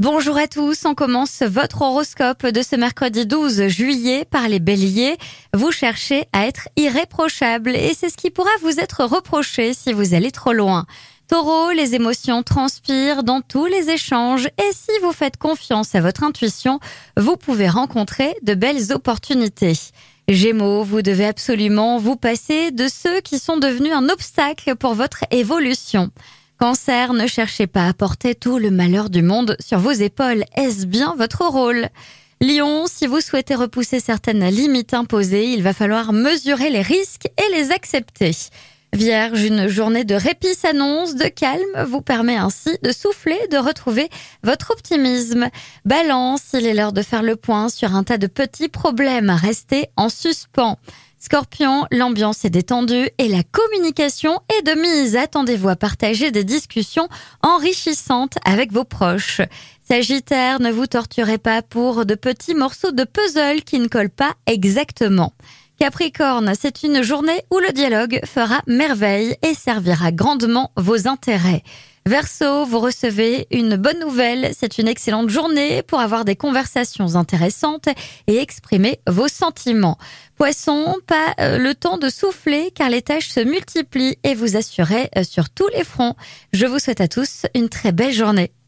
Bonjour à tous, on commence votre horoscope de ce mercredi 12 juillet par les béliers. Vous cherchez à être irréprochable et c'est ce qui pourra vous être reproché si vous allez trop loin. Taureau, les émotions transpirent dans tous les échanges et si vous faites confiance à votre intuition, vous pouvez rencontrer de belles opportunités. Gémeaux, vous devez absolument vous passer de ceux qui sont devenus un obstacle pour votre évolution. Cancer, ne cherchez pas à porter tout le malheur du monde sur vos épaules. Est-ce bien votre rôle? Lion, si vous souhaitez repousser certaines limites imposées, il va falloir mesurer les risques et les accepter. Vierge, une journée de répit s'annonce, de calme vous permet ainsi de souffler, de retrouver votre optimisme. Balance, il est l'heure de faire le point sur un tas de petits problèmes à rester en suspens. Scorpion, l'ambiance est détendue et la communication est de mise. Attendez-vous à partager des discussions enrichissantes avec vos proches. Sagittaire, ne vous torturez pas pour de petits morceaux de puzzle qui ne collent pas exactement. Capricorne, c'est une journée où le dialogue fera merveille et servira grandement vos intérêts. Verseau, vous recevez une bonne nouvelle. C'est une excellente journée pour avoir des conversations intéressantes et exprimer vos sentiments. Poisson, pas euh, le temps de souffler car les tâches se multiplient et vous assurez euh, sur tous les fronts. Je vous souhaite à tous une très belle journée.